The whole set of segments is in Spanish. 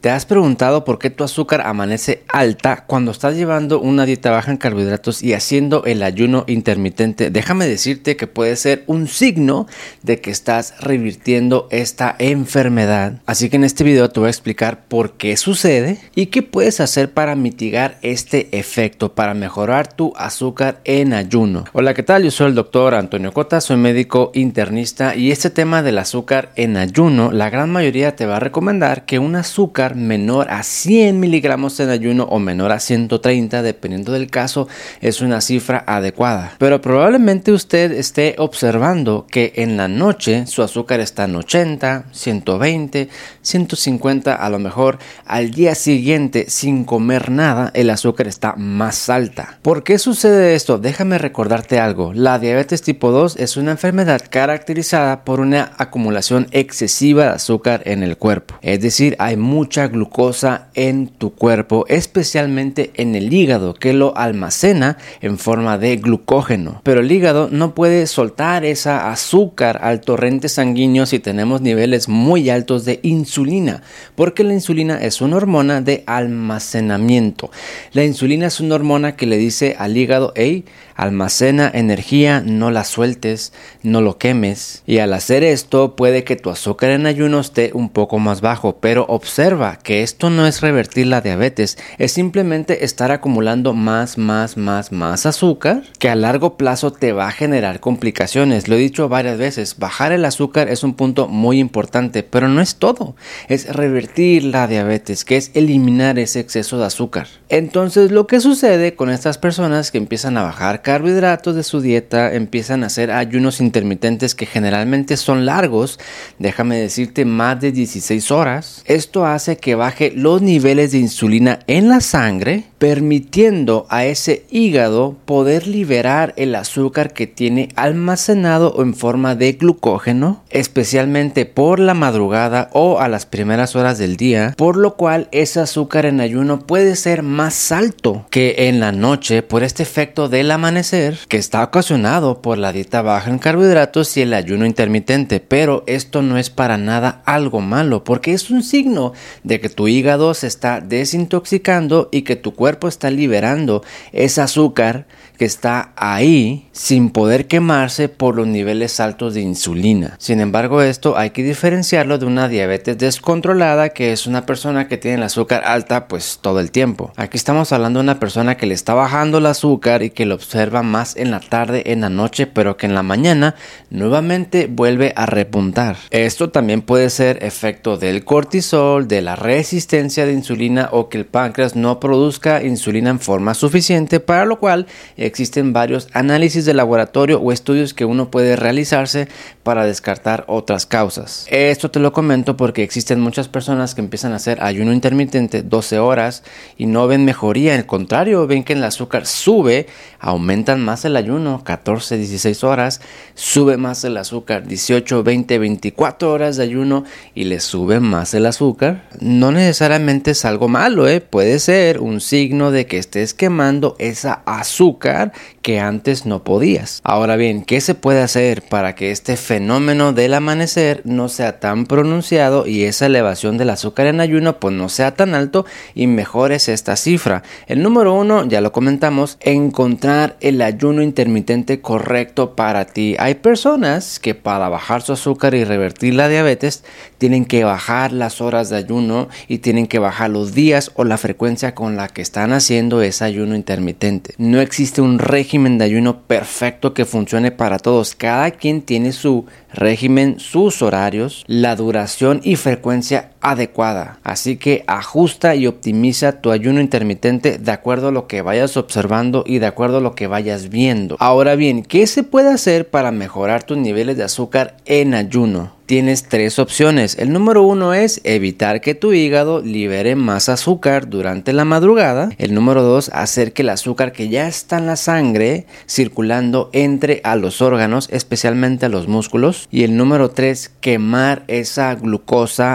¿Te has preguntado por qué tu azúcar amanece alta cuando estás llevando una dieta baja en carbohidratos y haciendo el ayuno intermitente? Déjame decirte que puede ser un signo de que estás revirtiendo esta enfermedad. Así que en este video te voy a explicar por qué sucede y qué puedes hacer para mitigar este efecto, para mejorar tu azúcar en ayuno. Hola, ¿qué tal? Yo soy el doctor Antonio Cota, soy médico internista y este tema del azúcar en ayuno, la gran mayoría te va a recomendar que un azúcar menor a 100 miligramos en ayuno o menor a 130, dependiendo del caso, es una cifra adecuada. Pero probablemente usted esté observando que en la noche su azúcar está en 80, 120, 150, a lo mejor al día siguiente sin comer nada el azúcar está más alta. ¿Por qué sucede esto? Déjame recordarte algo. La diabetes tipo 2 es una enfermedad caracterizada por una acumulación excesiva de azúcar en el cuerpo. Es decir, hay mucha glucosa en tu cuerpo, especialmente en el hígado, que lo almacena en forma de glucógeno. Pero el hígado no puede soltar esa azúcar al torrente sanguíneo si tenemos niveles muy altos de insulina, porque la insulina es una hormona de almacenamiento. La insulina es una hormona que le dice al hígado, hey, almacena energía, no la sueltes, no lo quemes. Y al hacer esto puede que tu azúcar en ayuno esté un poco más bajo, pero observa que esto no es revertir la diabetes, es simplemente estar acumulando más, más, más, más azúcar que a largo plazo te va a generar complicaciones. Lo he dicho varias veces, bajar el azúcar es un punto muy importante, pero no es todo, es revertir la diabetes, que es eliminar ese exceso de azúcar. Entonces lo que sucede con estas personas que empiezan a bajar carbohidratos de su dieta, empiezan a hacer ayunos intermitentes que generalmente son largos, déjame decirte más de 16 horas, esto hace que baje los niveles de insulina en la sangre, permitiendo a ese hígado poder liberar el azúcar que tiene almacenado en forma de glucógeno, especialmente por la madrugada o a las primeras horas del día, por lo cual ese azúcar en ayuno puede ser más alto que en la noche por este efecto del amanecer que está ocasionado por la dieta baja en carbohidratos y el ayuno intermitente, pero esto no es para nada algo malo porque es un signo de que tu hígado se está desintoxicando y que tu cuerpo está liberando ese azúcar que está ahí sin poder quemarse por los niveles altos de insulina. Sin embargo, esto hay que diferenciarlo de una diabetes descontrolada, que es una persona que tiene el azúcar alta pues todo el tiempo. Aquí estamos hablando de una persona que le está bajando el azúcar y que lo observa más en la tarde, en la noche, pero que en la mañana nuevamente vuelve a repuntar. Esto también puede ser efecto del cortisol, de la resistencia de insulina o que el páncreas no produzca insulina en forma suficiente, para lo cual existen varios análisis de laboratorio o estudios que uno puede realizarse para descartar otras causas. Esto te lo comento porque existen muchas personas que empiezan a hacer ayuno intermitente 12 horas y no ven mejoría, al contrario, ven que el azúcar sube, aumentan más el ayuno 14, 16 horas, sube más el azúcar 18, 20, 24 horas de ayuno y le sube más el azúcar. No necesariamente es algo malo, ¿eh? puede ser un signo de que estés quemando esa azúcar que antes no podías. Ahora bien, ¿qué se puede hacer para que este fenómeno del amanecer no sea tan pronunciado y esa elevación del azúcar en ayuno pues no sea tan alto y mejores esta cifra? El número uno, ya lo comentamos, encontrar el ayuno intermitente correcto para ti. Hay personas que para bajar su azúcar y revertir la diabetes tienen que bajar las horas de ayuno y tienen que bajar los días o la frecuencia con la que están haciendo ese ayuno intermitente. No existe un un régimen de ayuno perfecto que funcione para todos. Cada quien tiene su régimen, sus horarios, la duración y frecuencia adecuada. Así que ajusta y optimiza tu ayuno intermitente de acuerdo a lo que vayas observando y de acuerdo a lo que vayas viendo. Ahora bien, ¿qué se puede hacer para mejorar tus niveles de azúcar en ayuno? tienes tres opciones. El número uno es evitar que tu hígado libere más azúcar durante la madrugada. El número dos, hacer que el azúcar que ya está en la sangre circulando entre a los órganos, especialmente a los músculos. Y el número tres, quemar esa glucosa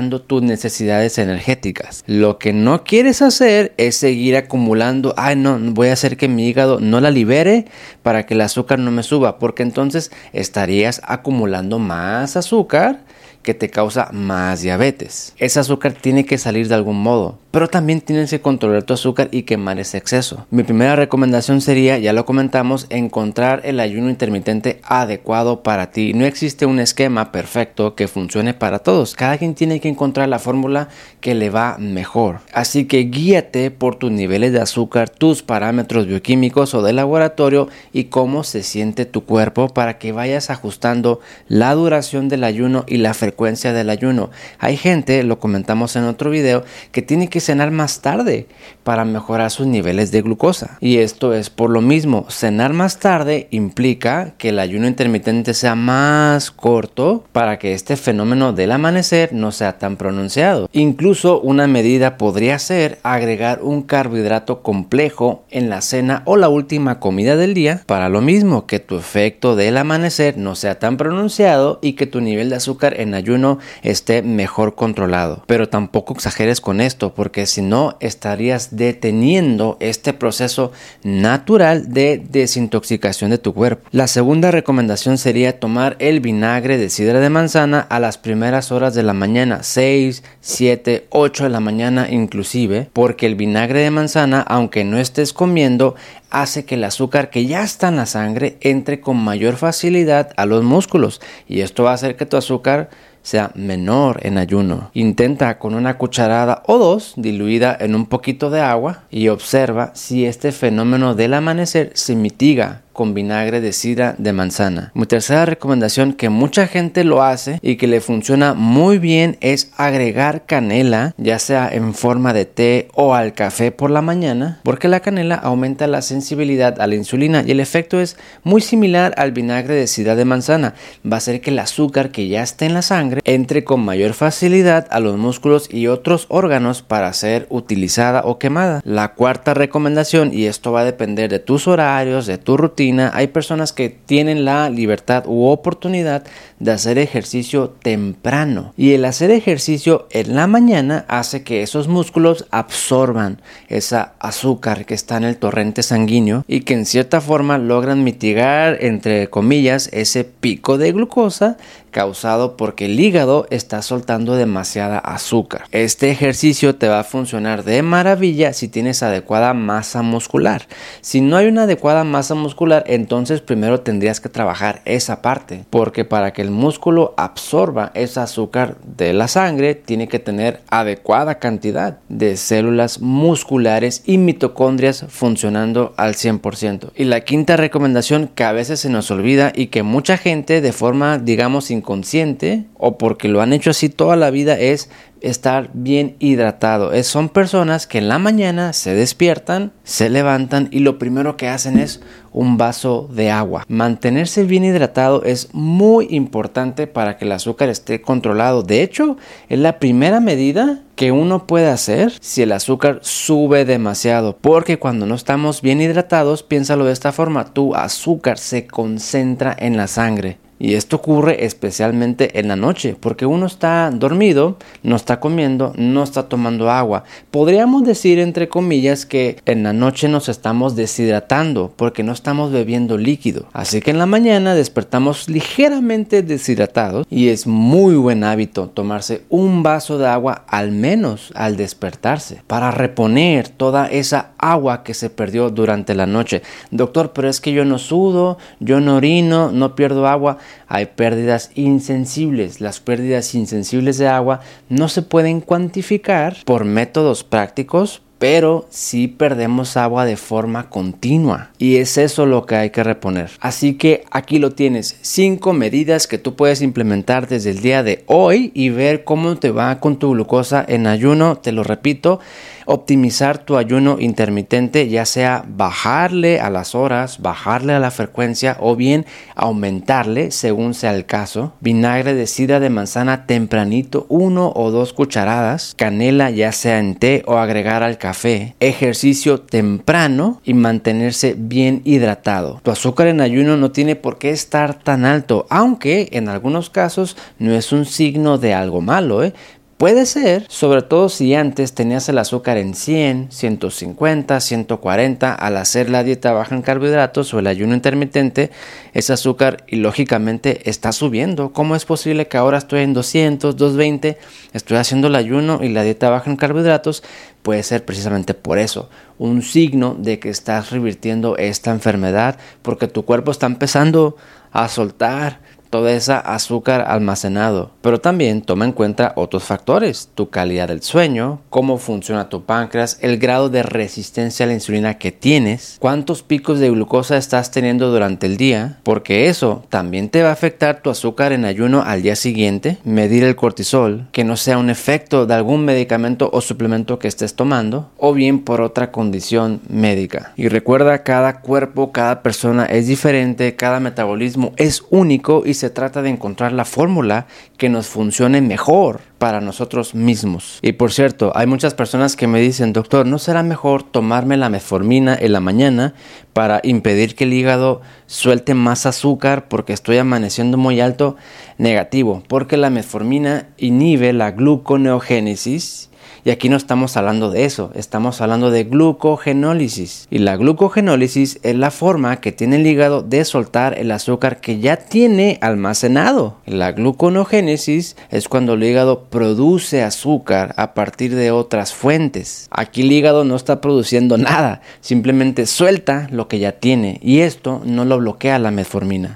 tus necesidades energéticas. Lo que no quieres hacer es seguir acumulando, ay no, voy a hacer que mi hígado no la libere para que el azúcar no me suba, porque entonces estarías acumulando más azúcar que te causa más diabetes. Ese azúcar tiene que salir de algún modo, pero también tienes que controlar tu azúcar y quemar ese exceso. Mi primera recomendación sería, ya lo comentamos, encontrar el ayuno intermitente adecuado para ti. No existe un esquema perfecto que funcione para todos. Cada quien tiene que encontrar la fórmula que le va mejor. Así que guíate por tus niveles de azúcar, tus parámetros bioquímicos o de laboratorio y cómo se siente tu cuerpo para que vayas ajustando la duración del ayuno y la frecuencia del ayuno. Hay gente, lo comentamos en otro video, que tiene que cenar más tarde para mejorar sus niveles de glucosa. Y esto es por lo mismo, cenar más tarde implica que el ayuno intermitente sea más corto para que este fenómeno del amanecer no sea tan pronunciado. Incluso una medida podría ser agregar un carbohidrato complejo en la cena o la última comida del día para lo mismo que tu efecto del amanecer no sea tan pronunciado y que tu nivel de azúcar en ayuno esté mejor controlado. Pero tampoco exageres con esto porque si no estarías deteniendo este proceso natural de desintoxicación de tu cuerpo. La segunda recomendación sería tomar el vinagre de sidra de manzana a las primeras horas de la mañana, 6, 7, 8 de la mañana inclusive, porque el vinagre de manzana, aunque no estés comiendo, hace que el azúcar que ya está en la sangre entre con mayor facilidad a los músculos y esto va a hacer que tu azúcar sea menor en ayuno. Intenta con una cucharada o dos diluida en un poquito de agua y observa si este fenómeno del amanecer se mitiga con vinagre de sidra de manzana. Mi tercera recomendación que mucha gente lo hace y que le funciona muy bien es agregar canela, ya sea en forma de té o al café por la mañana, porque la canela aumenta la sensibilidad a la insulina y el efecto es muy similar al vinagre de sidra de manzana. Va a hacer que el azúcar que ya está en la sangre entre con mayor facilidad a los músculos y otros órganos para ser utilizada o quemada. La cuarta recomendación, y esto va a depender de tus horarios, de tu rutina, hay personas que tienen la libertad u oportunidad de hacer ejercicio temprano. Y el hacer ejercicio en la mañana hace que esos músculos absorban esa azúcar que está en el torrente sanguíneo y que en cierta forma logran mitigar, entre comillas, ese pico de glucosa causado porque el hígado está soltando demasiada azúcar. Este ejercicio te va a funcionar de maravilla si tienes adecuada masa muscular. Si no hay una adecuada masa muscular, entonces primero tendrías que trabajar esa parte, porque para que el músculo absorba ese azúcar de la sangre, tiene que tener adecuada cantidad de células musculares y mitocondrias funcionando al 100%. Y la quinta recomendación que a veces se nos olvida y que mucha gente de forma digamos inconsciente o porque lo han hecho así toda la vida es estar bien hidratado. Es, son personas que en la mañana se despiertan, se levantan y lo primero que hacen es un vaso de agua. Mantenerse bien hidratado es muy importante para que el azúcar esté controlado. De hecho, es la primera medida que uno puede hacer si el azúcar sube demasiado. Porque cuando no estamos bien hidratados, piénsalo de esta forma, tu azúcar se concentra en la sangre. Y esto ocurre especialmente en la noche, porque uno está dormido, no está comiendo, no está tomando agua. Podríamos decir, entre comillas, que en la noche nos estamos deshidratando, porque no estamos bebiendo líquido. Así que en la mañana despertamos ligeramente deshidratados y es muy buen hábito tomarse un vaso de agua al menos al despertarse, para reponer toda esa agua que se perdió durante la noche. Doctor, pero es que yo no sudo, yo no orino, no pierdo agua hay pérdidas insensibles. Las pérdidas insensibles de agua no se pueden cuantificar por métodos prácticos, pero sí perdemos agua de forma continua y es eso lo que hay que reponer. Así que aquí lo tienes, cinco medidas que tú puedes implementar desde el día de hoy y ver cómo te va con tu glucosa en ayuno, te lo repito, optimizar tu ayuno intermitente, ya sea bajarle a las horas, bajarle a la frecuencia o bien aumentarle según sea el caso. Vinagre de sidra de manzana tempranito, uno o dos cucharadas. Canela ya sea en té o agregar al café. Ejercicio temprano y mantenerse bien hidratado. Tu azúcar en ayuno no tiene por qué estar tan alto, aunque en algunos casos no es un signo de algo malo, ¿eh? Puede ser, sobre todo si antes tenías el azúcar en 100, 150, 140, al hacer la dieta baja en carbohidratos o el ayuno intermitente, ese azúcar y lógicamente está subiendo. ¿Cómo es posible que ahora estoy en 200, 220, estoy haciendo el ayuno y la dieta baja en carbohidratos? Puede ser precisamente por eso, un signo de que estás revirtiendo esta enfermedad porque tu cuerpo está empezando a soltar toda esa azúcar almacenado. Pero también toma en cuenta otros factores, tu calidad del sueño, cómo funciona tu páncreas, el grado de resistencia a la insulina que tienes, cuántos picos de glucosa estás teniendo durante el día, porque eso también te va a afectar tu azúcar en ayuno al día siguiente, medir el cortisol, que no sea un efecto de algún medicamento o suplemento que estés tomando, o bien por otra condición médica. Y recuerda, cada cuerpo, cada persona es diferente, cada metabolismo es único y se trata de encontrar la fórmula que nos funcione mejor para nosotros mismos. Y por cierto, hay muchas personas que me dicen, doctor, ¿no será mejor tomarme la meformina en la mañana para impedir que el hígado suelte más azúcar porque estoy amaneciendo muy alto? Negativo, porque la metformina inhibe la gluconeogénesis y aquí no estamos hablando de eso, estamos hablando de glucogenólisis. Y la glucogenólisis es la forma que tiene el hígado de soltar el azúcar que ya tiene almacenado. La gluconeogénesis es cuando el hígado produce azúcar a partir de otras fuentes. Aquí el hígado no está produciendo nada, simplemente suelta lo que ya tiene y esto no lo bloquea la metformina.